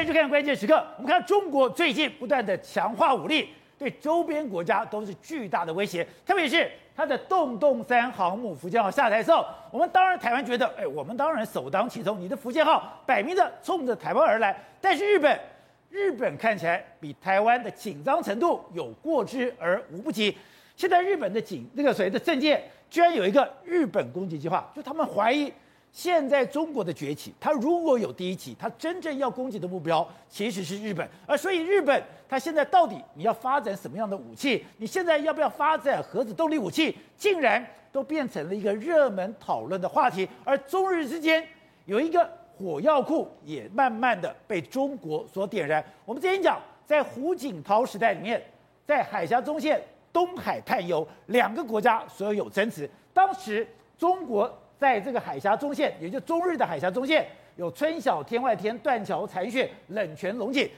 欢迎收看关键时刻。我们看中国最近不断的强化武力，对周边国家都是巨大的威胁。特别是它的洞洞三航母福建号下台之后，我们当然台湾觉得，哎，我们当然首当其冲。你的福建号摆明着冲着台湾而来，但是日本，日本看起来比台湾的紧张程度有过之而无不及。现在日本的警那个所谓的政界，居然有一个日本攻击计划，就他们怀疑。现在中国的崛起，它如果有第一期，它真正要攻击的目标其实是日本，而所以日本它现在到底你要发展什么样的武器？你现在要不要发展核子动力武器？竟然都变成了一个热门讨论的话题。而中日之间有一个火药库也慢慢的被中国所点燃。我们之前讲，在胡锦涛时代里面，在海峡中线东海探油两个国家所有争执，当时中国。在这个海峡中线，也就中日的海峡中线，有春晓天外天、断桥残雪、冷泉龙井。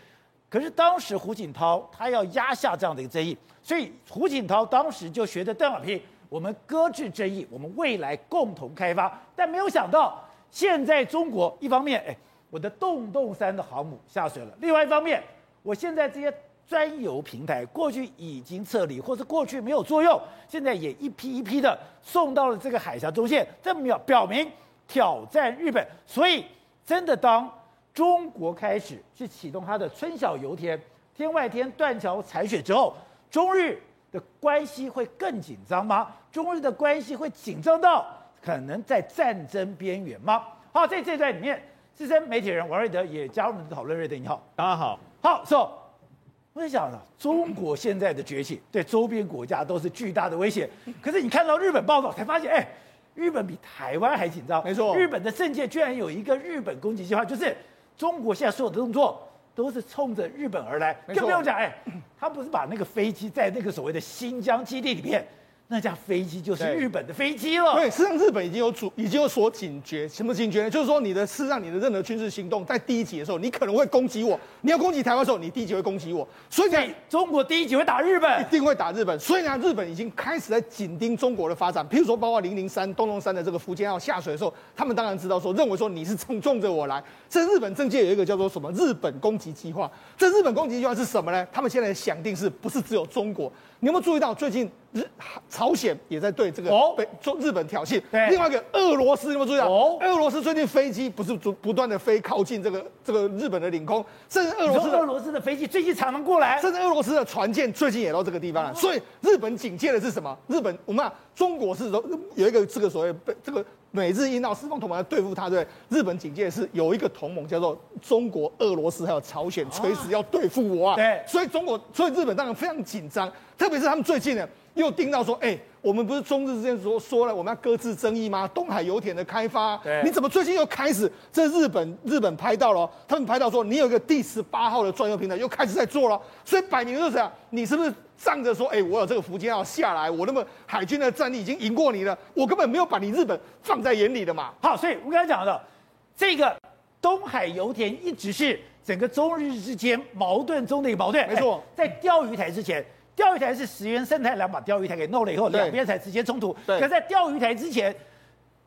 可是当时胡锦涛他要压下这样的一个争议，所以胡锦涛当时就学着邓小平，我们搁置争议，我们未来共同开发。但没有想到，现在中国一方面，哎，我的洞洞山的航母下水了；另外一方面，我现在这些。专油平台过去已经撤离，或是过去没有作用，现在也一批一批的送到了这个海峡中线，这表表明挑战日本。所以，真的当中国开始去启动它的春晓油田、天外天、断桥采雪之后，中日的关系会更紧张吗？中日的关系会紧张到可能在战争边缘吗？好，在这段里面，资深媒体人王瑞德也加入我们的讨论。瑞德，你好，大家好，好，so, 我在想呢，中国现在的崛起对周边国家都是巨大的威胁。可是你看到日本报道才发现，哎，日本比台湾还紧张。没错，日本的政界居然有一个日本攻击计划，就是中国现在所有的动作都是冲着日本而来。更不用讲，哎，他不是把那个飞机在那个所谓的新疆基地里面。那架飞机就是日本的飞机了。对，事实上日本已经有主，已经有所警觉。什么警觉呢？就是说，你的事实上，你的任何军事行动，在第一级的时候，你可能会攻击我。你要攻击台湾的时候，你第一级会攻击我。所以，呢中国第一级会打日本，一定会打日本。所以呢，日本已经开始在紧盯中国的发展。譬如说，包括零零三、洞洞三的这个福建号下水的时候，他们当然知道说，认为说你是冲冲着我来。这日本政界有一个叫做什么日本攻击计划。这日本攻击计划是什么呢？他们现在想定是不是只有中国？你有没有注意到最近日朝鲜也在对这个北中日本挑衅？对，另外一个俄罗斯有没有注意到？哦，俄罗斯最近飞机不是不不断的飞靠近这个这个日本的领空，甚至俄罗斯俄罗斯的飞机最近常常过来，甚至俄罗斯的船舰最近也到这个地方了。所以日本警戒的是什么？日本我们啊，中国是说有一个这个所谓被这个。美日印澳四方同盟来对付他，对，日本警戒是有一个同盟叫做中国、俄罗斯还有朝鲜，随时要对付我啊。对，所以中国，所以日本当然非常紧张，特别是他们最近呢又盯到说，哎，我们不是中日之间说说了我们要搁置争议吗？东海油田的开发，你怎么最近又开始？这日本日本拍到了，他们拍到说你有一个第十八号的专用平台又开始在做了，所以摆明就是这样，你是不是？仗着说，哎、欸，我有这个福建号下来，我那么海军的战力已经赢过你了，我根本没有把你日本放在眼里的嘛。好，所以我刚才讲的这个东海油田一直是整个中日之间矛盾中的一个矛盾。没错，在钓鱼台之前，钓鱼台是石原生太郎把钓鱼台给弄了以后，两边才直接冲突。对。可在钓鱼台之前，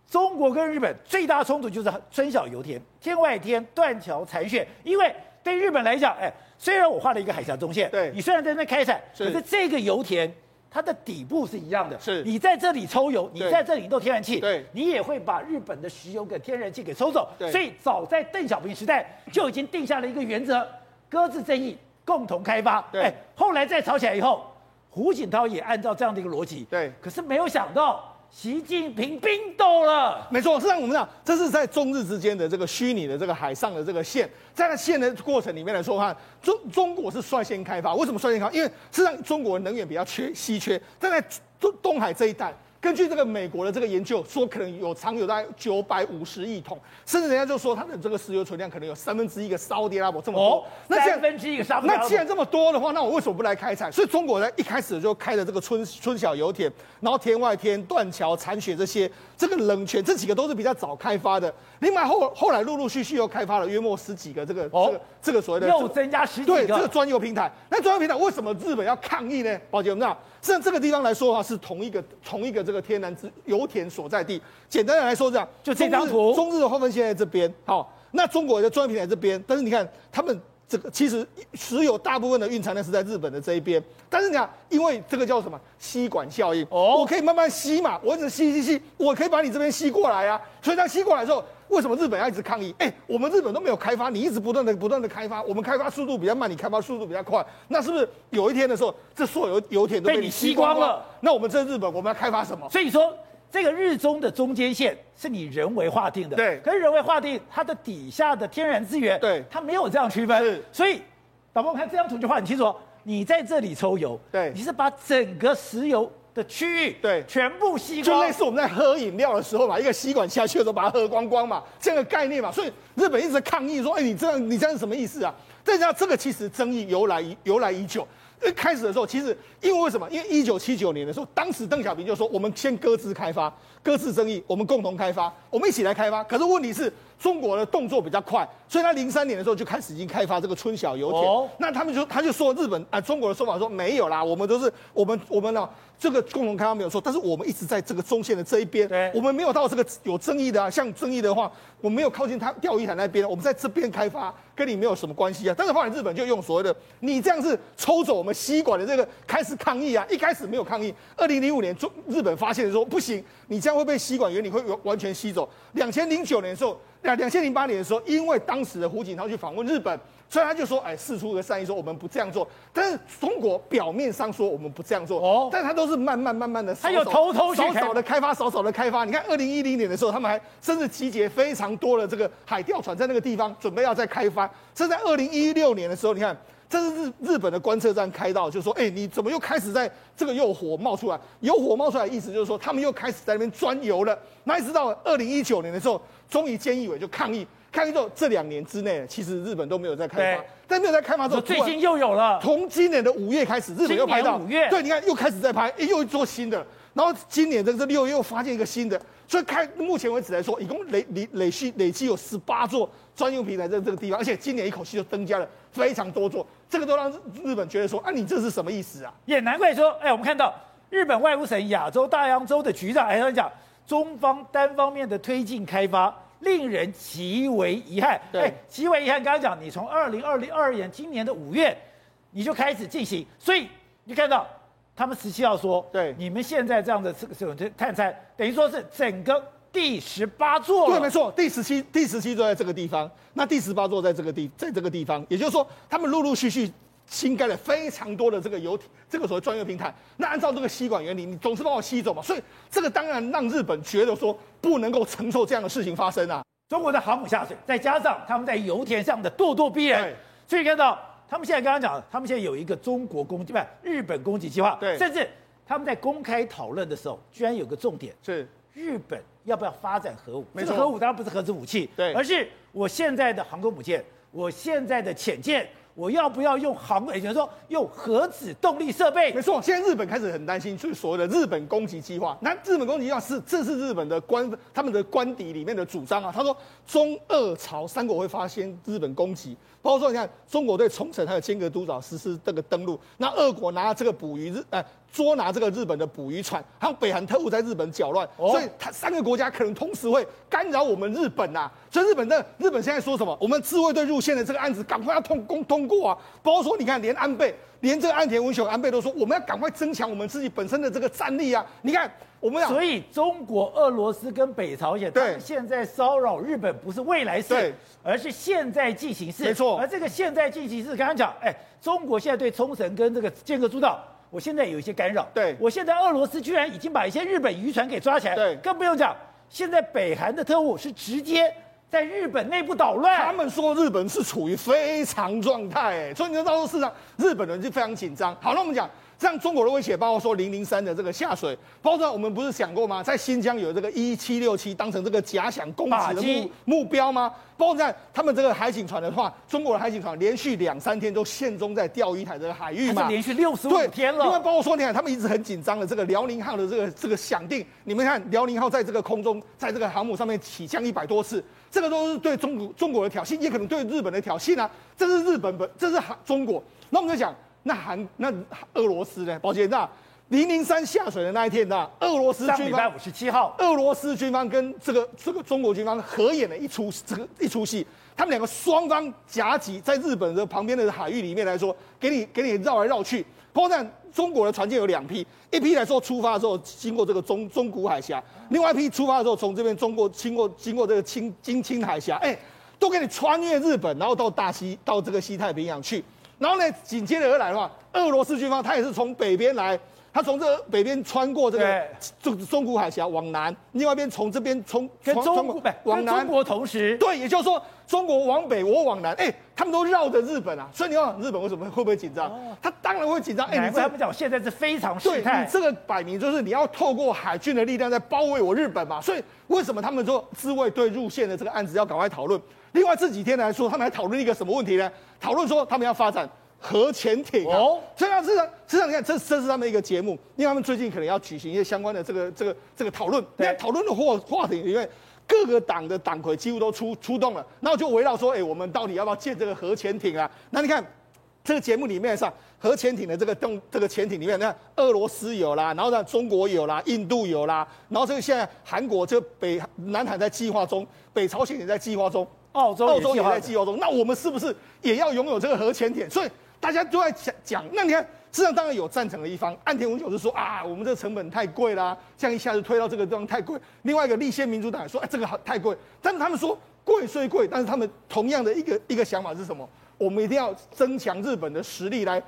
中国跟日本最大冲突就是春晓油田、天外天、断桥残雪，因为对日本来讲，哎。虽然我画了一个海峡中线，对，你虽然在那开采，可是这个油田它的底部是一样的。是，你在这里抽油，你在这里弄天然气，对，你也会把日本的石油跟天然气给抽走。所以早在邓小平时代就已经定下了一个原则：搁置争议，共同开发。对，后来再吵起来以后，胡锦涛也按照这样的一个逻辑。对，可是没有想到。习近平冰冻了，没错。实际上我们讲，这是在中日之间的这个虚拟的这个海上的这个线，在那线的过程里面来说，哈，中中国是率先开发。为什么率先开发？因为实际上中国能源比较缺稀缺，但在东东海这一带。根据这个美国的这个研究说，可能有藏有大概九百五十亿桶，甚至人家就说它的这个石油存量可能有三分之一个沙乌地阿拉伯这么多。哦、那三分之一个沙乌地阿拉伯。那既然这么多的话，那我为什么不来开采？所以中国呢一开始就开了这个春春晓油田，然后天外天、断桥、残雪这些，这个冷泉这几个都是比较早开发的。另外后后来陆陆续续又开发了约莫十几个这个、哦、这个这个所谓的又增加十几个对这个专油平台。那专油平台为什么日本要抗议呢？宝杰，我们知道，像这个地方来说的话，是同一个同一个这个天然资油田所在地。简单的来说，这样就这张图，中日的划分线在这边。好，那中国的专业平台这边，但是你看他们。这个其实持有大部分的蕴藏量是在日本的这一边，但是你看，因为这个叫什么吸管效应，哦，我可以慢慢吸嘛，我一直吸吸吸，我可以把你这边吸过来啊。所以它吸过来之后，为什么日本要一直抗议？哎，我们日本都没有开发，你一直不断的不断的开发，我们开发速度比较慢，你开发速度比较快，那是不是有一天的时候，这所有油田都被你吸光了？光了那我们这日本，我们要开发什么？所以说。这个日中的中间线是你人为划定的，对。可是人为划定，它的底下的天然资源，对，它没有这样区分。所以，导播看这张图就画很清楚，你在这里抽油，对，你是把整个石油的区域，对，全部吸光，就类似我们在喝饮料的时候嘛，一个吸管下去的时候把它喝光光嘛，这样的概念嘛。所以日本一直抗议说，哎，你这样你这样是什么意思啊？再加上这个其实争议由来由来已久。一开始的时候，其实因为为什么？因为一九七九年的时候，当时邓小平就说，我们先搁置开发，搁置争议，我们共同开发，我们一起来开发。可是问题是，中国的动作比较快，所以他零三年的时候就开始已经开发这个春晓油田。哦、那他们就他就说日本啊，中国的说法说没有啦，我们都是我们我们呢。这个共同开发没有错，但是我们一直在这个中线的这一边，对我们没有到这个有争议的啊。像争议的话，我们没有靠近他钓鱼台那边，我们在这边开发，跟你没有什么关系啊。但是后来日本就用所谓的你这样子抽走我们吸管的这个开始抗议啊，一开始没有抗议。二零零五年中日本发现说不行，你这样会被吸管原理会完全吸走。两千零九年的时候，两两千零八年的时候，因为当时的胡锦涛去访问日本。所以他就说，哎，释出个善意，说我们不这样做。但是中国表面上说我们不这样做，哦，但他都是慢慢慢慢的，他有偷偷少少的开发，少少的开发。你看，二零一零年的时候，他们还甚至集结非常多的这个海钓船在那个地方，准备要再开发。这在二零一六年的时候，你看，这是日日本的观测站开到，就说，哎，你怎么又开始在这个又火冒出来？有火冒出来的意思就是说，他们又开始在那边钻油了。那一直到二零一九年的时候，终于菅义伟就抗议。抗议之后，这两年之内，其实日本都没有在开发，但没有在开发之后，最近又有了。从今年的五月开始，日本又拍到五月，对，你看又开始在拍，又做新的。然后今年的这六月又发现一个新的，所以开目前为止来说，一共累累累计累计有十八座专用平台在这个地方，而且今年一口气就增加了非常多座，这个都让日本觉得说，啊，你这是什么意思啊？也难怪说，哎，我们看到日本外务省亚洲大洋洲的局长还在讲，中方单方面的推进开发。令人极为遗憾。对，哎，极为遗憾。刚刚讲，你从二零二零二二年今年的五月，你就开始进行，所以你看到他们十七号说，对，你们现在这样的这个这种探勘，等于说是整个第十八座。对，没错，第十七第十七座在这个地方，那第十八座在这个地在这个地方，也就是说，他们陆陆续续。新盖了非常多的这个油田，这个所谓专用平台。那按照这个吸管原理，你总是把我吸走嘛，所以这个当然让日本觉得说不能够承受这样的事情发生啊。中国的航母下水，再加上他们在油田上的咄咄逼人，所以看到他们现在刚刚讲，他们现在有一个中国攻击不日本攻击计划，对，甚至他们在公开讨论的时候，居然有个重点是日本要不要发展核武？这个核武当然不是核子武器，对，而是我现在的航空母舰，我现在的潜舰。我要不要用航？也就是说用核子动力设备？没错，现在日本开始很担心，就是所谓的日本攻击计划。那日本攻击计划是，这是日本的官他们的官邸里面的主张啊。他说，中俄朝三国会发现日本攻击，包括说你看中国对冲绳还有尖阁诸岛实施这个登陆，那俄国拿这个捕鱼日哎。捉拿这个日本的捕鱼船，还有北韩特务在日本搅乱，哦、所以他三个国家可能同时会干扰我们日本呐、啊。所以日本的日本现在说什么？我们自卫队入线的这个案子赶快要通公通过啊！包括说，你看连安倍，连这个岸田文雄安倍都说，我们要赶快增强我们自己本身的这个战力啊！你看，我们要所以中国、俄罗斯跟北朝鲜，对，现在骚扰日本不是未来式，对而是现在进行式。没错，而这个现在进行式，刚刚讲，哎，中国现在对冲绳跟这个尖阁诸岛。我现在有一些干扰，对，我现在俄罗斯居然已经把一些日本渔船给抓起来，对，更不用讲，现在北韩的特务是直接在日本内部捣乱，他们说日本是处于非常状态，所以你知道到时候市场日本人就非常紧张。好，那我们讲。像中国的威胁，包括说零零三的这个下水，包括我们不是想过吗？在新疆有这个一七六七当成这个假想攻击的目目标吗？包括在他们这个海警船的话，中国的海警船连续两三天都陷踪在钓鱼台这个海域嘛？连续六十五天了。因为包括说，你看他们一直很紧张的这个辽宁号的这个这个响定，你们看辽宁号在这个空中，在这个航母上面起降一百多次，这个都是对中国中国的挑衅，也可能对日本的挑衅啊。这是日本本，这是中国。那我们就讲。那韩那俄罗斯呢？宝杰，那零零三下水的那一天呢，俄罗斯军方五十七号，俄罗斯军方跟这个这个中国军方合演了一出这个一出戏，他们两个双方夹击在日本的旁边的海域里面来说，给你给你绕来绕去。破绽中国的船舰有两批，一批来说出发的时候经过这个中中古海峡，另外一批出发的时候从这边中国经过经过这个青金青海峡，哎，都给你穿越日本，然后到大西到这个西太平洋去。然后呢，紧接着而来的话，俄罗斯军方他也是从北边来。他从这个北边穿过这个中中古海峡往南，另外一边从这边从跟中国往南，中国同时，对，也就是说中国往北，我往南，哎，他们都绕着日本啊，所以你看日本为什么会不会紧张？哦、他当然会紧张。哎，你他们讲现在是非常事态，你这个摆明就是你要透过海军的力量在包围我日本嘛，所以为什么他们说自卫队入线的这个案子要赶快讨论？另外这几天来说，他们还讨论一个什么问题呢？讨论说他们要发展。核潜艇哦，这样子的，实际上你看，这这是他们一个节目，因为他们最近可能要举行一些相关的这个这个这个讨论。你看讨论的话话题里面，各个党的党魁几乎都出出动了，然后就围绕说，哎，我们到底要不要建这个核潜艇啊？那你看这个节目里面上核潜艇的这个动这个潜艇里面，那俄罗斯有啦，然后呢中国有啦，印度有啦，然后这个现在韩国这北南海在计划中，北朝鲜也在计划中，澳洲澳洲也在计划中，那我们是不是也要拥有这个核潜艇？所以。大家都在讲讲，那你看，实际上当然有赞成的一方，岸田文雄是说啊，我们这个成本太贵啦，这样一下子推到这个地方太贵。另外一个立宪民主党说，哎，这个好太贵。但是他们说贵虽贵，但是他们同样的一个一个想法是什么？我们一定要增强日本的实力来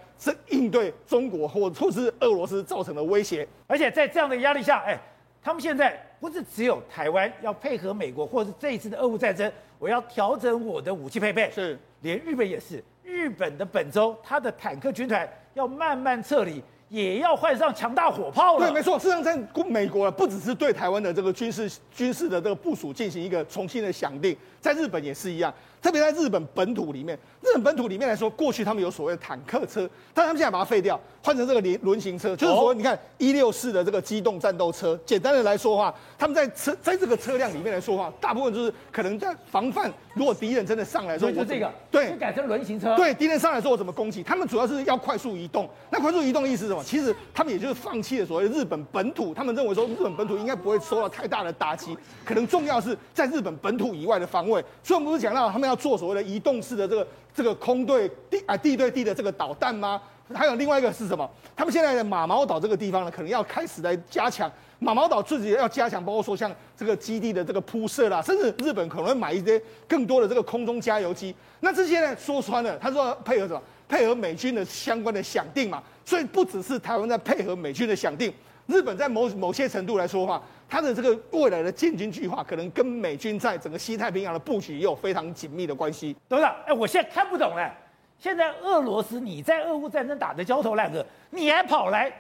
应对中国或或是俄罗斯造成的威胁。而且在这样的压力下，哎，他们现在不是只有台湾要配合美国，或者是这一次的俄乌战争，我要调整我的武器配备，是连日本也是。日本的本州，它的坦克军团要慢慢撤离，也要换上强大火炮了。对，没错。事实上，在美国啊，不只是对台湾的这个军事军事的这个部署进行一个重新的想定，在日本也是一样。特别在日本本土里面，日本本土里面来说，过去他们有所谓的坦克车，但他们现在把它废掉，换成这个轮轮型车，就是说，你看一六四的这个机动战斗车。简单的来说话，他们在车在这个车辆里面来说话，大部分就是可能在防范，如果敌人真的上来说，就这个，对，就改成轮型车。对，敌人上来说我怎么攻击？他们主要是要快速移动。那快速移动的意思是什么？其实他们也就是放弃了所谓日本本土，他们认为说日本本土应该不会受到太大的打击，可能重要是在日本本土以外的防卫。所以我们不是讲到他们要做所谓的移动。式的这个这个空对地啊地对地的这个导弹吗？还有另外一个是什么？他们现在的马毛岛这个地方呢，可能要开始来加强马毛岛自己要加强，包括说像这个基地的这个铺设啦，甚至日本可能会买一些更多的这个空中加油机。那这些呢，说穿了，他说配合什么？配合美军的相关的想定嘛。所以不只是台湾在配合美军的想定，日本在某某些程度来说的话。它的这个未来的建军计划，可能跟美军在整个西太平洋的布局也有非常紧密的关系。董事长，哎，我现在看不懂了。现在俄罗斯你在俄乌战争打得焦头烂额，你还跑来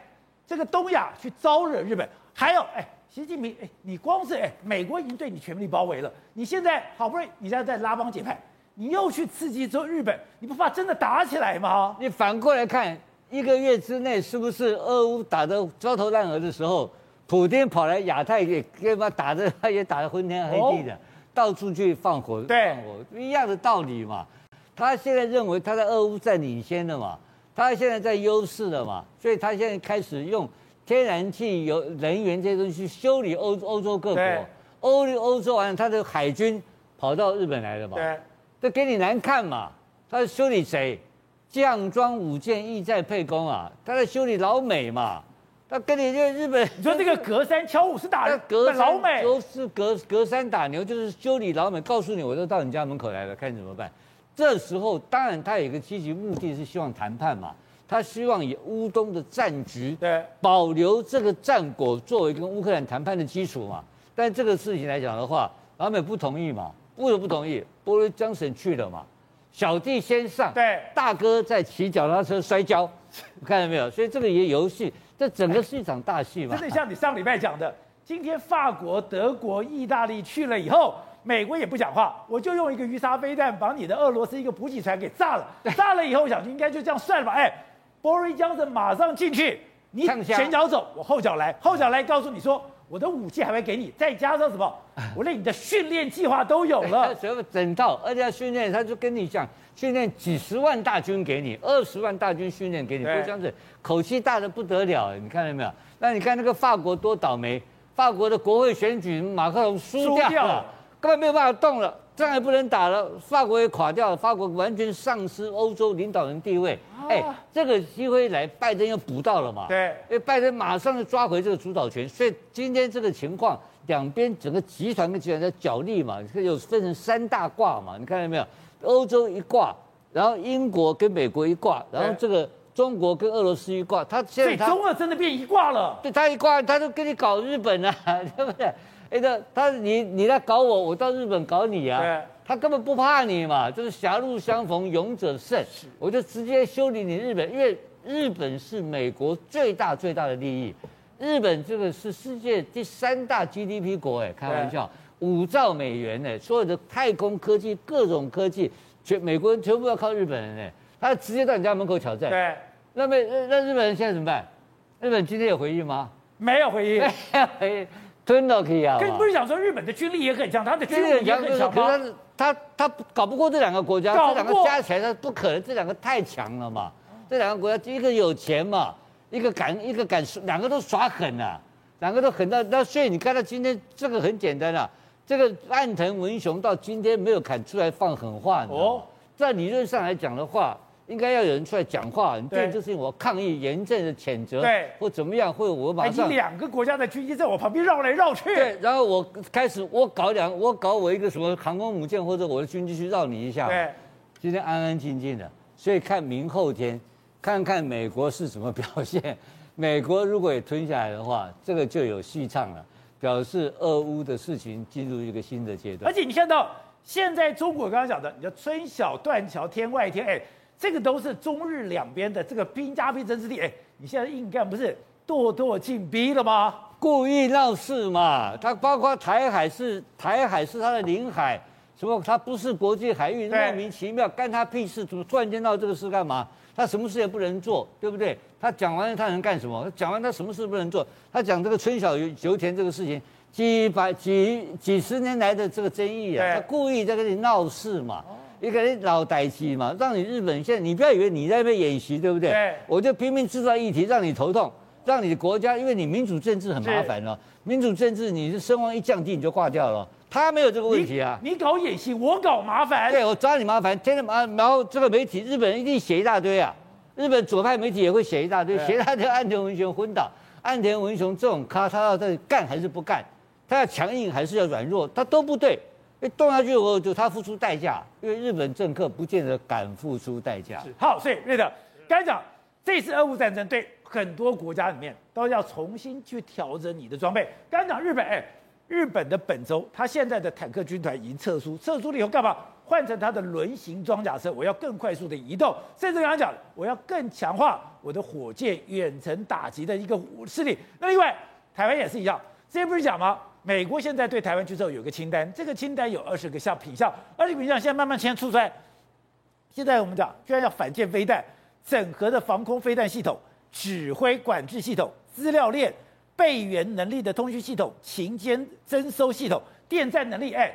这个东亚去招惹日本，还有哎，习近平，哎，你光是哎，美国已经对你全力包围了，你现在好不容易你现在在拉帮结派，你又去刺激之后日本，你不怕真的打起来吗？你反过来看，一个月之内是不是俄乌打得焦头烂额的时候？普京跑来亚太也跟他打的，他也打得昏天黑地的，哦、到处去放火，对放火一样的道理嘛。他现在认为他在俄乌在领先的嘛，他现在在优势的嘛，所以他现在开始用天然气、油、能源这些东西去修理欧欧洲各国。欧欧洲完了，他的海军跑到日本来了嘛？对，这给你难看嘛？他在修理谁？将装武舰，意在沛公啊！他在修理老美嘛？他跟你这日本，你说这个隔山敲五是打隔老美，就是隔隔山打牛，就是修理老美。告诉你，我都到你家门口来了，看你怎么办。这时候，当然他有一个积极目的是希望谈判嘛，他希望以乌东的战局，对，保留这个战果作为跟乌克兰谈判的基础嘛。但这个事情来讲的话，老美不同意嘛，为什么不同意？波罗江省去了嘛，小弟先上，对，大哥在骑脚踏车摔跤，看到没有？所以这个也游戏。这整个是一场大戏嘛？真的像你上礼拜讲的，今天法国、德国、意大利去了以后，美国也不讲话，我就用一个鱼叉飞弹把你的俄罗斯一个补给船给炸了。炸了以后，我想应该就这样算了吧？哎，Boris Johnson 马上进去，你前脚走，我后脚来，后脚来告诉你说，我的武器还会给你，再加上什么？我连你的训练计划都有了，什 么整套，而且要训练，他就跟你讲，训练几十万大军给你，二十万大军训练给你，不像是口气大的不得了，你看到没有？那你看那个法国多倒霉，法国的国会选举，马克龙输掉了，掉了根本没有办法动了。仗也不能打了，法国也垮掉了，法国完全丧失欧洲领导人地位。哎、啊，这个机会来，拜登又补到了嘛？对，因为拜登马上就抓回这个主导权，所以今天这个情况，两边整个集团跟集团在角力嘛，有分成三大卦嘛，你看到没有？欧洲一卦，然后英国跟美国一卦，然后这个中国跟俄罗斯一挂，他现在他中俄真的变一挂了。对，他一挂，他就跟你搞日本啊，对不对？哎，他他你你来搞我，我到日本搞你啊！对，他根本不怕你嘛，就是狭路相逢勇者胜。我就直接修理你日本，因为日本是美国最大最大的利益。日本这个是世界第三大 GDP 国，哎，开玩笑，五兆美元呢，所有的太空科技、各种科技，全美国人全部要靠日本人呢。他直接到你家门口挑战。对，那么那日本人现在怎么办？日本今天有回应吗？没有回应。没有回应。吞了可以啊！跟不是讲说日本的军力也很强，他的军力也很强吗？他他搞不过这两个国家，这两个加起来他不可能，这两个太强了嘛。这两个国家，一个有钱嘛，一个敢一个敢，两个都耍狠啊，两个都狠到那。所以你看到今天这个很简单啊，这个岸藤文雄到今天没有敢出来放狠话哦，在理论上来讲的话。应该要有人出来讲话，你对这事情我抗议严正的谴责，对，或怎么样，或者我马上。你两个国家的军机在我旁边绕来绕去。对，然后我开始我搞两，我搞我一个什么航空母舰或者我的军机去绕你一下。对，今天安安静静的，所以看明后天，看看美国是怎么表现。美国如果也吞下来的话，这个就有戏唱了，表示俄乌的事情进入一个新的阶段。而且你看到现在中国刚刚讲的，你叫春晓断桥天外天，哎。这个都是中日两边的这个兵家必争之地，哎，你现在硬干不是咄咄进逼了吗？故意闹事嘛。他包括台海是台海是他的领海，什么他不是国际海域，莫名其妙干他屁事？怎么突然间闹这个事干嘛？他什么事也不能做，对不对？他讲完了他能干什么？他讲完他什么事不能做？他讲这个春晓油田这个事情，几百几几十年来的这个争议啊，他故意在这里闹事嘛。一个人老歹机嘛，让你日本现在，你不要以为你在那边演习，对不对？对。我就拼命制造议题，让你头痛，让你的国家，因为你民主政治很麻烦了。民主政治，你的声望一降低，你就挂掉了。他没有这个问题啊。你，你搞演习，我搞麻烦。对，我抓你麻烦，天天麻烦，然后这个媒体，日本人一定写一大堆啊。日本左派媒体也会写一大堆，写一大堆岸田文雄昏倒，岸田文雄这种咖，他要在干还是不干？他要强硬还是要软弱？他都不对。一动下去以后，就他付出代价，因为日本政客不见得敢付出代价。好，所以瑞德刚才讲，这次俄乌战争对很多国家里面都要重新去调整你的装备。刚才讲日本，哎，日本的本州，他现在的坦克军团已经撤出，撤出了以后干嘛？换成他的轮型装甲车，我要更快速的移动，甚至刚才讲，我要更强化我的火箭远程打击的一个势力。那另外，台湾也是一样，之前不是讲吗？美国现在对台湾军售有个清单，这个清单有二十个项品项，二十个品项现在慢慢现在出出来。现在我们讲，居然要反舰飞弹、整合的防空飞弹系统、指挥管制系统、资料链、备援能力的通讯系统、情监侦收系统、电站能力，哎，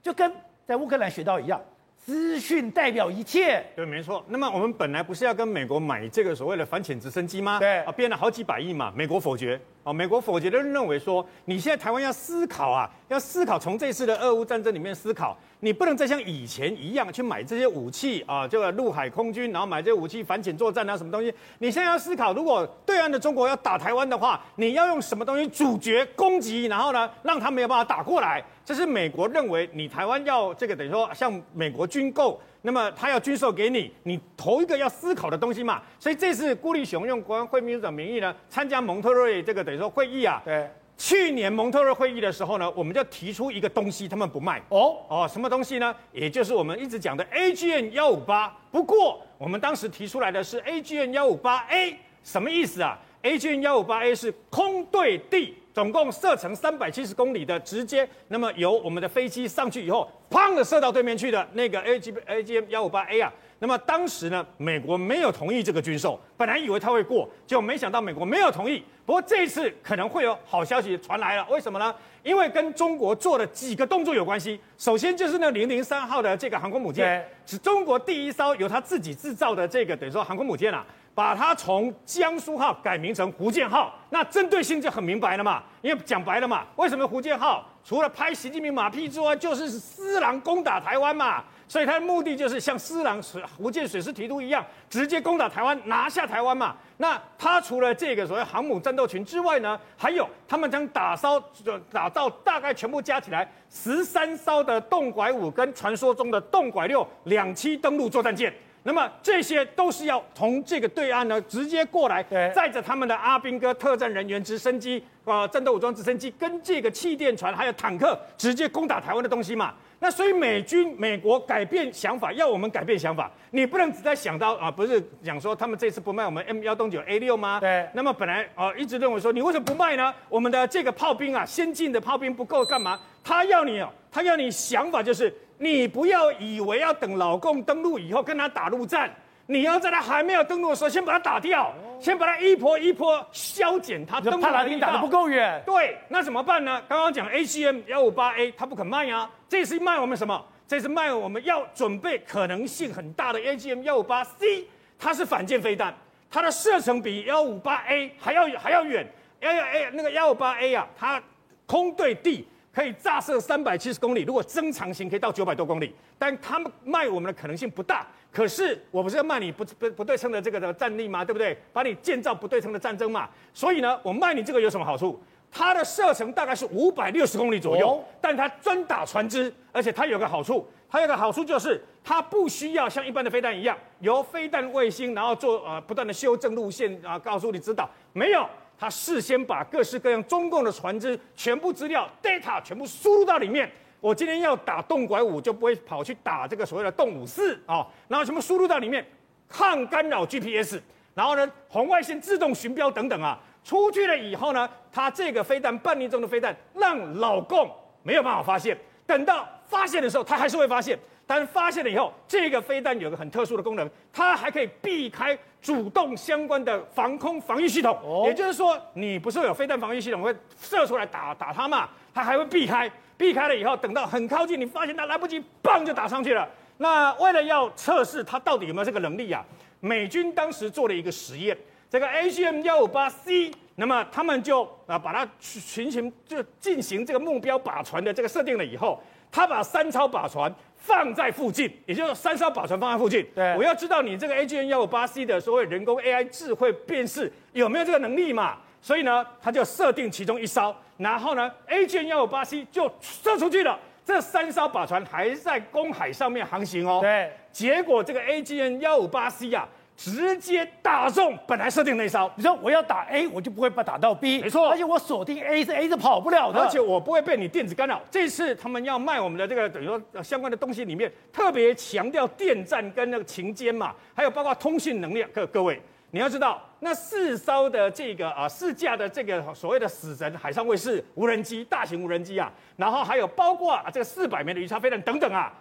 就跟在乌克兰学到一样。资讯代表一切，对，没错。那么我们本来不是要跟美国买这个所谓的反潜直升机吗？对，啊，编了好几百亿嘛，美国否决。啊，美国否决的认为说，你现在台湾要思考啊，要思考从这次的俄乌战争里面思考，你不能再像以前一样去买这些武器啊，这个陆海空军，然后买这些武器反潜作战啊，什么东西？你现在要思考，如果对岸的中国要打台湾的话，你要用什么东西阻绝攻击，然后呢，让他没有办法打过来。这是美国认为你台湾要这个等于说向美国军购，那么他要军售给你，你头一个要思考的东西嘛。所以这次顾立雄用国安会秘书长名义呢参加蒙特瑞这个等于说会议啊。对。去年蒙特瑞会议的时候呢，我们就提出一个东西，他们不卖。哦哦，什么东西呢？也就是我们一直讲的 AGN 幺五八。不过我们当时提出来的是 AGN 幺五八 A，什么意思啊？AGN 幺五八 A 是空对地。总共射程三百七十公里的直接，那么由我们的飞机上去以后，砰的射到对面去的那个 A G A G M 幺五八 A 啊，那么当时呢，美国没有同意这个军售，本来以为他会过，就没想到美国没有同意。不过这一次可能会有好消息传来了，为什么呢？因为跟中国做的几个动作有关系。首先就是那零零三号的这个航空母舰，是中国第一艘由他自己制造的这个等于说航空母舰啊，把它从江苏号改名成福建号，那针对性就很明白了嘛。因为讲白了嘛，为什么福建号除了拍习近平马屁之外，就是私狼攻打台湾嘛。所以他的目的就是像私狼水福建水师提督一样，直接攻打台湾，拿下台湾嘛。那他除了这个所谓航母战斗群之外呢，还有他们将打造打造大概全部加起来十三艘的洞拐五跟传说中的洞拐六两栖登陆作战舰。那么这些都是要从这个对岸呢直接过来，载着他们的阿兵哥、特战人员、直升机啊、战斗武装直升机跟这个气垫船还有坦克，直接攻打台湾的东西嘛。那所以美军美国改变想法，要我们改变想法，你不能只在想到啊，不是讲说他们这次不卖我们 M 幺洞九 A 六吗？对。那么本来啊一直认为说你为什么不卖呢？我们的这个炮兵啊，先进的炮兵不够干嘛？他要你哦，他要你想法就是你不要以为要等老共登陆以后跟他打陆战。你要在他还没有登陆的时候，先把他打掉，先把他一波一波削减他登陆的力道。帕拉丁打得不够远。对，那怎么办呢？刚刚讲 AGM 幺五八 A，他不肯卖啊。这是卖我们什么？这是卖我们要准备可能性很大的 AGM 幺五八 C，它是反舰飞弹，它的射程比幺五八 A 还要还要远。幺幺 A 那个幺五八 A 啊，它空对地可以炸射三百七十公里，如果增长型可以到九百多公里，但他们卖我们的可能性不大。可是我不是要卖你不不不对称的这个的战力吗？对不对？把你建造不对称的战争嘛。所以呢，我卖你这个有什么好处？它的射程大概是五百六十公里左右，哦、但它专打船只，而且它有个好处，它有个好处就是它不需要像一般的飞弹一样由飞弹卫星然后做呃不断的修正路线啊，告诉你指导，没有，他事先把各式各样中共的船只全部资料 data 全部输入到里面。我今天要打洞拐五，就不会跑去打这个所谓的洞五四啊，然后什么输入到里面，抗干扰 GPS，然后呢，红外线自动寻标等等啊，出去了以后呢，他这个飞弹半匿踪的飞弹，让老共没有办法发现，等到发现的时候，他还是会发现，但是发现了以后，这个飞弹有个很特殊的功能，它还可以避开主动相关的防空防御系统，哦、也就是说，你不是有飞弹防御系统会射出来打打它嘛，它还会避开。避开了以后，等到很靠近，你发现它来不及，棒就打上去了。那为了要测试它到底有没有这个能力啊，美军当时做了一个实验，这个 AGM 幺五八 C，那么他们就啊把它群行就进行这个目标靶船的这个设定了以后，他把三超靶船放在附近，也就是三艘靶船放在附近。对，我要知道你这个 AGN 幺五八 C 的所谓人工 AI 智慧辨识有没有这个能力嘛？所以呢，他就设定其中一艘。然后呢，AGN 幺五八 C 就射出去了。这三艘靶船还在公海上面航行哦。对。结果这个 AGN 幺五八 C 啊，直接打中本来设定那艘。你说我要打 A，我就不会把打到 B。没错。而且我锁定 A 是 A 是跑不了的。而且我不会被你电子干扰。这次他们要卖我们的这个等于说相关的东西里面，特别强调电站跟那个情监嘛，还有包括通信能力。各各位。你要知道，那四艘的这个啊，四架的这个所谓的死神海上卫士无人机、大型无人机啊，然后还有包括啊这个四百枚的鱼叉飞弹等等啊，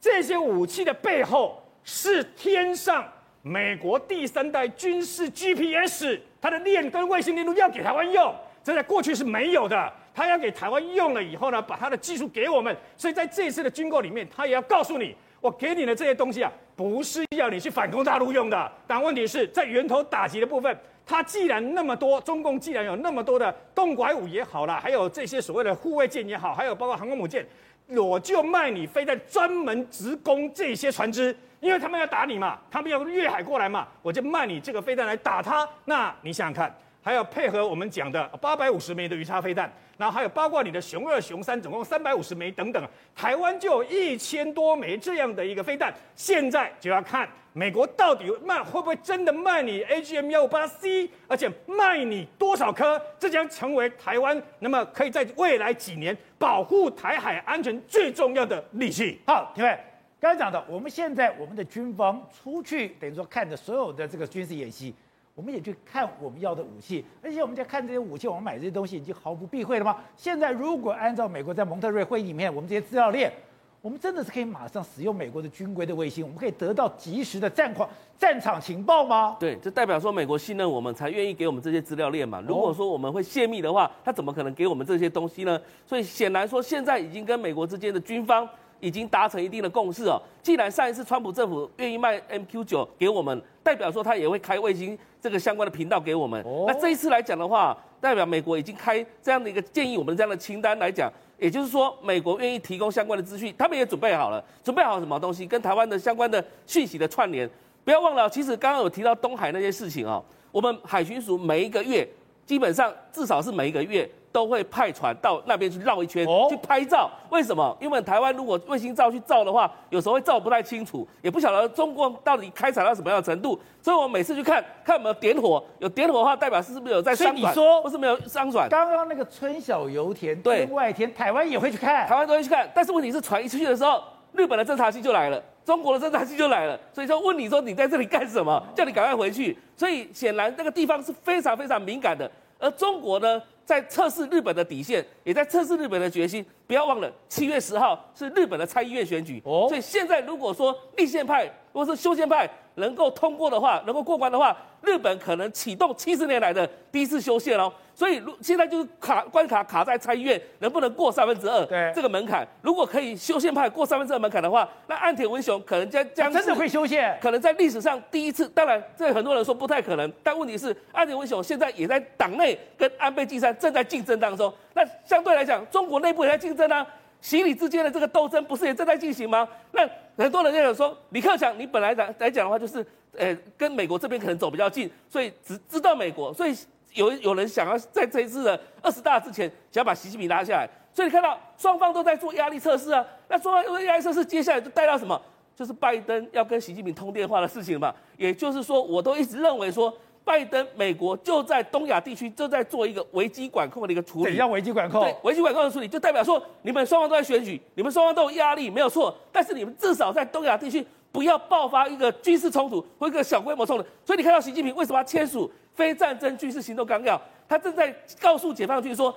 这些武器的背后是天上美国第三代军事 GPS，它的链跟卫星链路要给台湾用，这在过去是没有的，它要给台湾用了以后呢，把它的技术给我们，所以在这次的军购里面，它也要告诉你。我给你的这些东西啊，不是要你去反攻大陆用的。但问题是在源头打击的部分，它既然那么多，中共既然有那么多的动拐五也好啦，还有这些所谓的护卫舰也好，还有包括航空母舰，我就卖你飞弹专门直攻这些船只，因为他们要打你嘛，他们要越海过来嘛，我就卖你这个飞弹来打他。那你想想看。还要配合我们讲的八百五十枚的鱼叉飞弹，然后还有包括你的雄二、雄三，总共三百五十枚等等，台湾就有一千多枚这样的一个飞弹。现在就要看美国到底卖会不会真的卖你 AGM 幺五八 C，而且卖你多少颗，这将成为台湾那么可以在未来几年保护台海安全最重要的利器。好，各位，刚才讲的，我们现在我们的军方出去，等于说看着所有的这个军事演习。我们也去看我们要的武器，而且我们在看这些武器，我们买这些东西已经毫不避讳了吗？现在如果按照美国在蒙特瑞会议里面我们这些资料链，我们真的是可以马上使用美国的军规的卫星，我们可以得到及时的战况、战场情报吗？对，这代表说美国信任我们，才愿意给我们这些资料链嘛。如果说我们会泄密的话，他怎么可能给我们这些东西呢？所以显然说，现在已经跟美国之间的军方已经达成一定的共识哦。既然上一次川普政府愿意卖 MQ 九给我们，代表说他也会开卫星这个相关的频道给我们。那这一次来讲的话，代表美国已经开这样的一个建议我们这样的清单来讲。也就是说，美国愿意提供相关的资讯，他们也准备好了，准备好什么东西？跟台湾的相关的讯息的串联。不要忘了，其实刚刚有提到东海那些事情哦，我们海巡署每一个月，基本上至少是每一个月。都会派船到那边去绕一圈，去拍照。为什么？因为台湾如果卫星照去照的话，有时候会照不太清楚，也不晓得中共到底开采到什么样的程度。所以我每次去看看有没有点火，有点火的话，代表是不是有在商转？所以你说，或是没有商转？刚刚那个春晓油田天外天，台湾也会去看，台湾都会去看。但是问题是，船一出去的时候，日本的侦察机就来了，中国的侦察机就来了。所以说问你说你在这里干什么？叫你赶快回去。所以显然那个地方是非常非常敏感的。而中国呢，在测试日本的底线，也在测试日本的决心。不要忘了，七月十号是日本的参议院选举。哦，所以现在如果说立宪派或是修宪派能够通过的话，能够过关的话，日本可能启动七十年来的第一次修宪哦。所以，如现在就是卡关卡卡在参议院能不能过三分之二这个门槛。如果可以修宪派过三分之二门槛的话，那岸田文雄可能将将真的会修宪，可能在历史上第一次。当然，这很多人说不太可能，但问题是岸田文雄现在也在党内跟安倍晋三正在竞争当中。那相对来讲，中国内部也在竞争啊，习李之间的这个斗争不是也正在进行吗？那很多人就有说，李克强，你本来来来讲的话，就是呃跟美国这边可能走比较近，所以只知道美国，所以。有有人想要在这一次的二十大之前，想要把习近平拉下来，所以你看到双方都在做压力测试啊。那双方压力测试，接下来就带到什么？就是拜登要跟习近平通电话的事情嘛。也就是说，我都一直认为说，拜登美国就在东亚地区正在做一个危机管控的一个处理。怎样危机管控？对，危机管控的处理，就代表说，你们双方都在选举，你们双方都有压力，没有错。但是你们至少在东亚地区不要爆发一个军事冲突或一个小规模冲突。所以你看到习近平为什么要签署？非战争军事行动纲要，他正在告诉解放军说，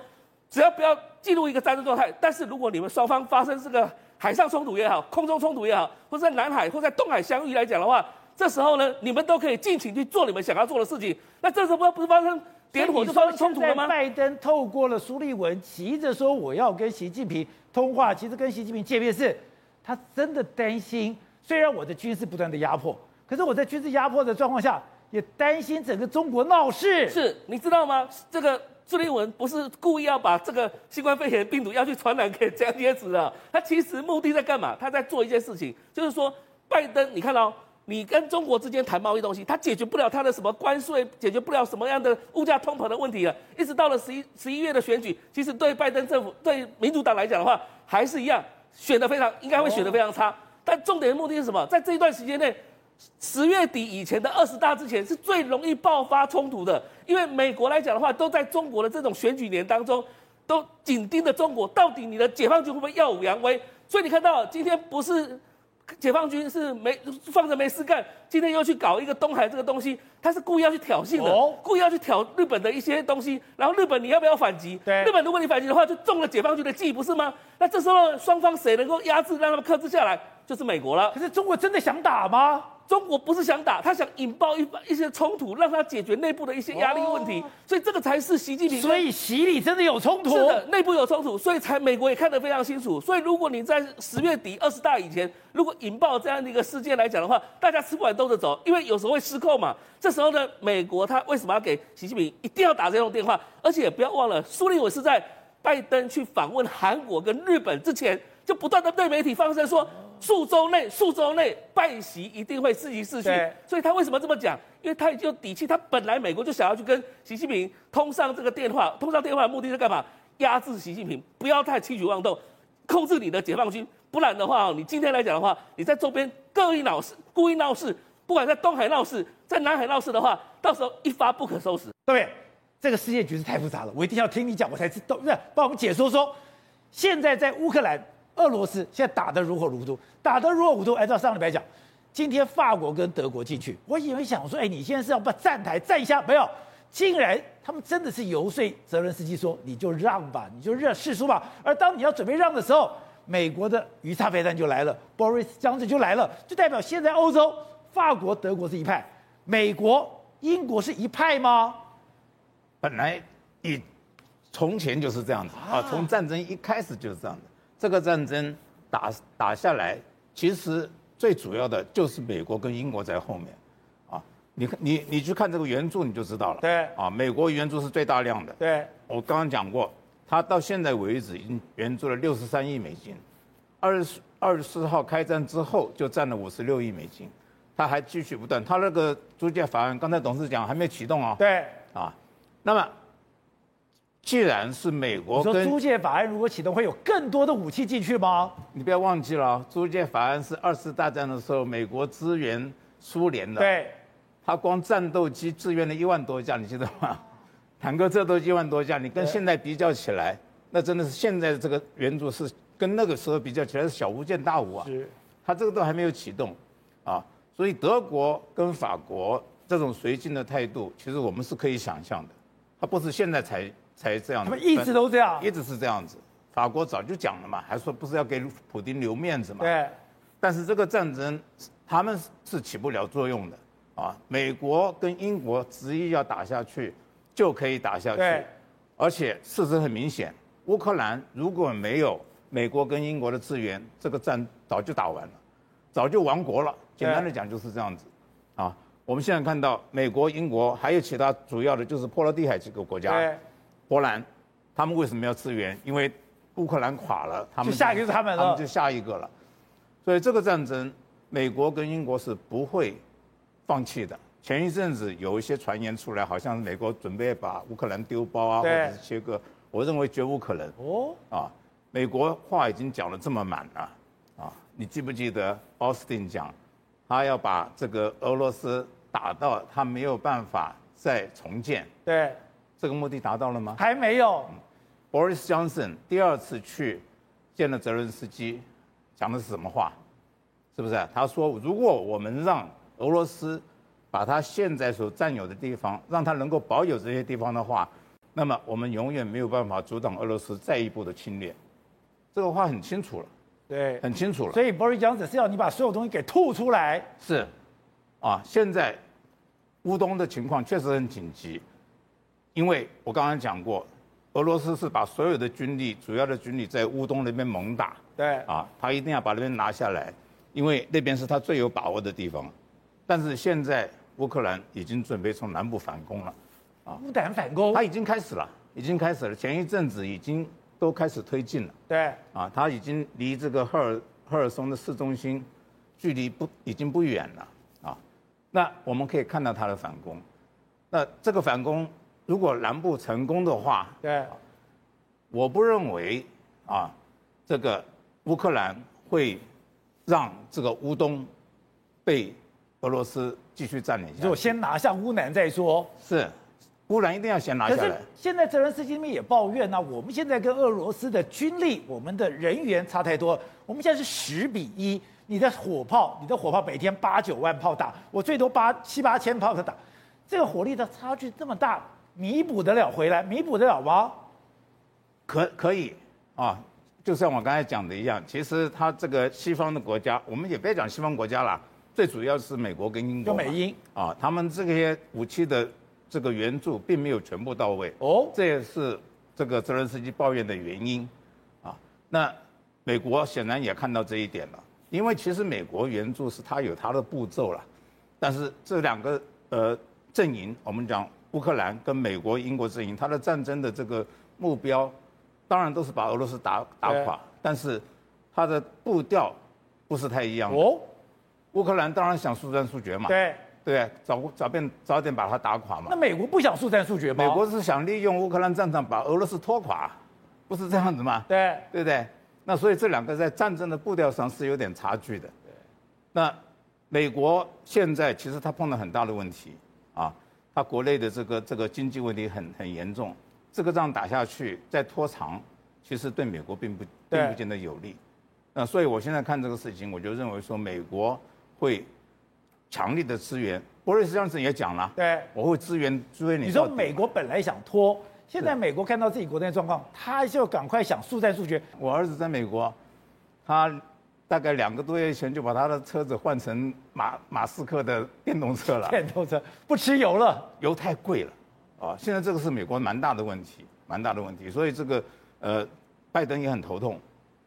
只要不要进入一个战争状态，但是如果你们双方发生这个海上冲突也好，空中冲突也好，或者在南海或在东海相遇来讲的话，这时候呢，你们都可以尽情去做你们想要做的事情。那这时候不不是发生点火就发生冲突了吗？拜登透过了苏立文，急着说我要跟习近平通话，其实跟习近平见面是，他真的担心，虽然我的军事不断的压迫，可是我在军事压迫的状况下。也担心整个中国闹事，是你知道吗？这个朱立文不是故意要把这个新冠肺炎病毒要去传染给蒋介石的，他其实目的在干嘛？他在做一件事情，就是说拜登，你看到、哦、你跟中国之间谈贸易东西，他解决不了他的什么关税，解决不了什么样的物价通膨的问题了。一直到了十一十一月的选举，其实对拜登政府、对民主党来讲的话，还是一样选的非常，应该会选的非常差。但重点的目的是什么？在这一段时间内。十月底以前的二十大之前是最容易爆发冲突的，因为美国来讲的话，都在中国的这种选举年当中，都紧盯着中国，到底你的解放军会不会耀武扬威？所以你看到今天不是解放军是没放着没事干，今天又去搞一个东海这个东西，他是故意要去挑衅的，哦、故意要去挑日本的一些东西，然后日本你要不要反击？对，日本如果你反击的话，就中了解放军的计，不是吗？那这时候双方谁能够压制，让他们克制下来，就是美国了。可是中国真的想打吗？中国不是想打，他想引爆一一些冲突，让他解决内部的一些压力问题，所以这个才是习近平。所以习里真的有冲突，是的，内部有冲突，所以才美国也看得非常清楚。所以如果你在十月底二十大以前，如果引爆这样的一个事件来讲的话，大家吃不完兜着走，因为有时候会失控嘛。这时候呢，美国他为什么要给习近平一定要打这种电话？而且不要忘了，苏立文是在拜登去访问韩国跟日本之前，就不断的对媒体放声说。数周内，数周内拜习一定会自行逝去，所以他为什么这么讲？因为他已经有底气，他本来美国就想要去跟习近平通上这个电话，通上电话的目的是干嘛？压制习近平，不要太轻举妄动，控制你的解放军，不然的话，你今天来讲的话，你在周边故意闹事，故意闹事，不管在东海闹事，在南海闹事的话，到时候一发不可收拾。对，这个世界局势太复杂了，我一定要听你讲，我才知道，不是帮我们解说说，现在在乌克兰。俄罗斯现在打得如火如荼，打得如火如荼。按照上礼拜讲，今天法国跟德国进去，我以为想说，哎，你现在是要把站台站一下？没有，竟然他们真的是游说泽伦斯基说，你就让吧，你就让示出吧。而当你要准备让的时候，美国的鱼叉飞弹就来了，Boris 将军就来了，就代表现在欧洲，法国、德国是一派，美国、英国是一派吗？本来以从前就是这样子啊，从战争一开始就是这样的。这个战争打打下来，其实最主要的就是美国跟英国在后面，啊，你看你你去看这个援助你就知道了。对。啊，美国援助是最大量的。对。我刚刚讲过，他到现在为止已经援助了六十三亿美金，二十二十四号开战之后就占了五十六亿美金，他还继续不断。他那个租借法案，刚才董事长还没启动啊。对。啊。那么，既然是美国跟说租借法案如果启动，会有更多的武器进去吗？你不要忘记了，租借法案是二次大战的时候美国支援苏联的。对，他光战斗机支援了一万多架，你记得吗？坦克车都一万多架，你跟现在比较起来，那真的是现在的这个援助是跟那个时候比较起来是小巫见大巫啊。是，他这个都还没有启动，啊，所以德国跟法国这种绥靖的态度，其实我们是可以想象的。他不是现在才才这样子，他们一直都这样，一直是这样子。法国早就讲了嘛，还说不是要给普丁留面子嘛。对。但是这个战争，他们是起不了作用的啊。美国跟英国执意要打下去，就可以打下去。对。而且事实很明显，乌克兰如果没有美国跟英国的支援，这个战早就打完了，早就亡国了。简单的讲就是这样子，啊。我们现在看到美国、英国还有其他主要的就是波罗的海几个国家，波兰，他们为什么要支援？因为乌克兰垮了，他们就下一个是他们了，他们就下一个了。所以这个战争，美国跟英国是不会放弃的。前一阵子有一些传言出来，好像美国准备把乌克兰丢包啊，或者是切割，我认为绝无可能。哦，啊，美国话已经讲了这么满了，啊，你记不记得奥斯汀讲？他要把这个俄罗斯打到他没有办法再重建，对，这个目的达到了吗？还没有。Boris Johnson 第二次去见了泽伦斯基，讲的是什么话？是不是？他说，如果我们让俄罗斯把他现在所占有的地方，让他能够保有这些地方的话，那么我们永远没有办法阻挡俄罗斯再一步的侵略。这个话很清楚了。对，很清楚了。所以 Boris Johnson 是要你把所有东西给吐出来。是，啊，现在乌东的情况确实很紧急，因为我刚刚讲过，俄罗斯是把所有的军力，主要的军力在乌东那边猛打。对。啊，他一定要把那边拿下来，因为那边是他最有把握的地方。但是现在乌克兰已经准备从南部反攻了。啊。乌胆反攻。他已经开始了，已经开始了。前一阵子已经。都开始推进了，对，啊，他已经离这个赫尔赫尔松的市中心距离不已经不远了，啊，那我们可以看到他的反攻，那这个反攻如果南部成功的话，对，我不认为啊，这个乌克兰会让这个乌东被俄罗斯继续占领下去，就先拿下乌南再说，是。乌南一定要先拿下来。可是现在泽连斯基那边也抱怨呢、啊，我们现在跟俄罗斯的军力、我们的人员差太多。我们现在是十比一，你的火炮，你的火炮每天八九万炮打，我最多八七八千炮的打，这个火力的差距这么大，弥补得了回来？弥补得了吗？可可以啊，就像我刚才讲的一样，其实他这个西方的国家，我们也别讲西方国家了，最主要是美国跟英国，就美英啊，他们这些武器的。这个援助并没有全部到位哦，这也是这个泽连斯基抱怨的原因，啊，那美国显然也看到这一点了，因为其实美国援助是他有他的步骤了，但是这两个呃阵营，我们讲乌克兰跟美国、英国阵营，它的战争的这个目标，当然都是把俄罗斯打打垮，但是它的步调不是太一样哦，乌克兰当然想速战速决嘛，对。对，早早便早点把它打垮嘛。那美国不想速战速决吗？美国是想利用乌克兰战场把俄罗斯拖垮，不是这样子吗？对，对不对？那所以这两个在战争的步调上是有点差距的。对。那美国现在其实他碰到很大的问题啊，他国内的这个这个经济问题很很严重，这个仗打下去再拖长，其实对美国并不并不见得有利。那所以我现在看这个事情，我就认为说美国会。强力的支援，博瑞斯上次也讲了，对，我会支援支援你。你说美国本来想拖，现在美国看到自己国内状况，他就赶快想速战速决。我儿子在美国，他大概两个多月前就把他的车子换成马马斯克的电动车了。电动车 不吃油了，油太贵了，啊，现在这个是美国蛮大的问题，蛮大的问题。所以这个呃，拜登也很头痛，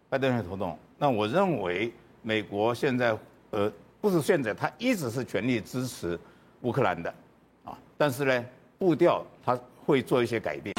拜登也很头痛。那我认为美国现在呃，不是现在，他一直是全力支持乌克兰的，啊，但是呢，步调他会做一些改变。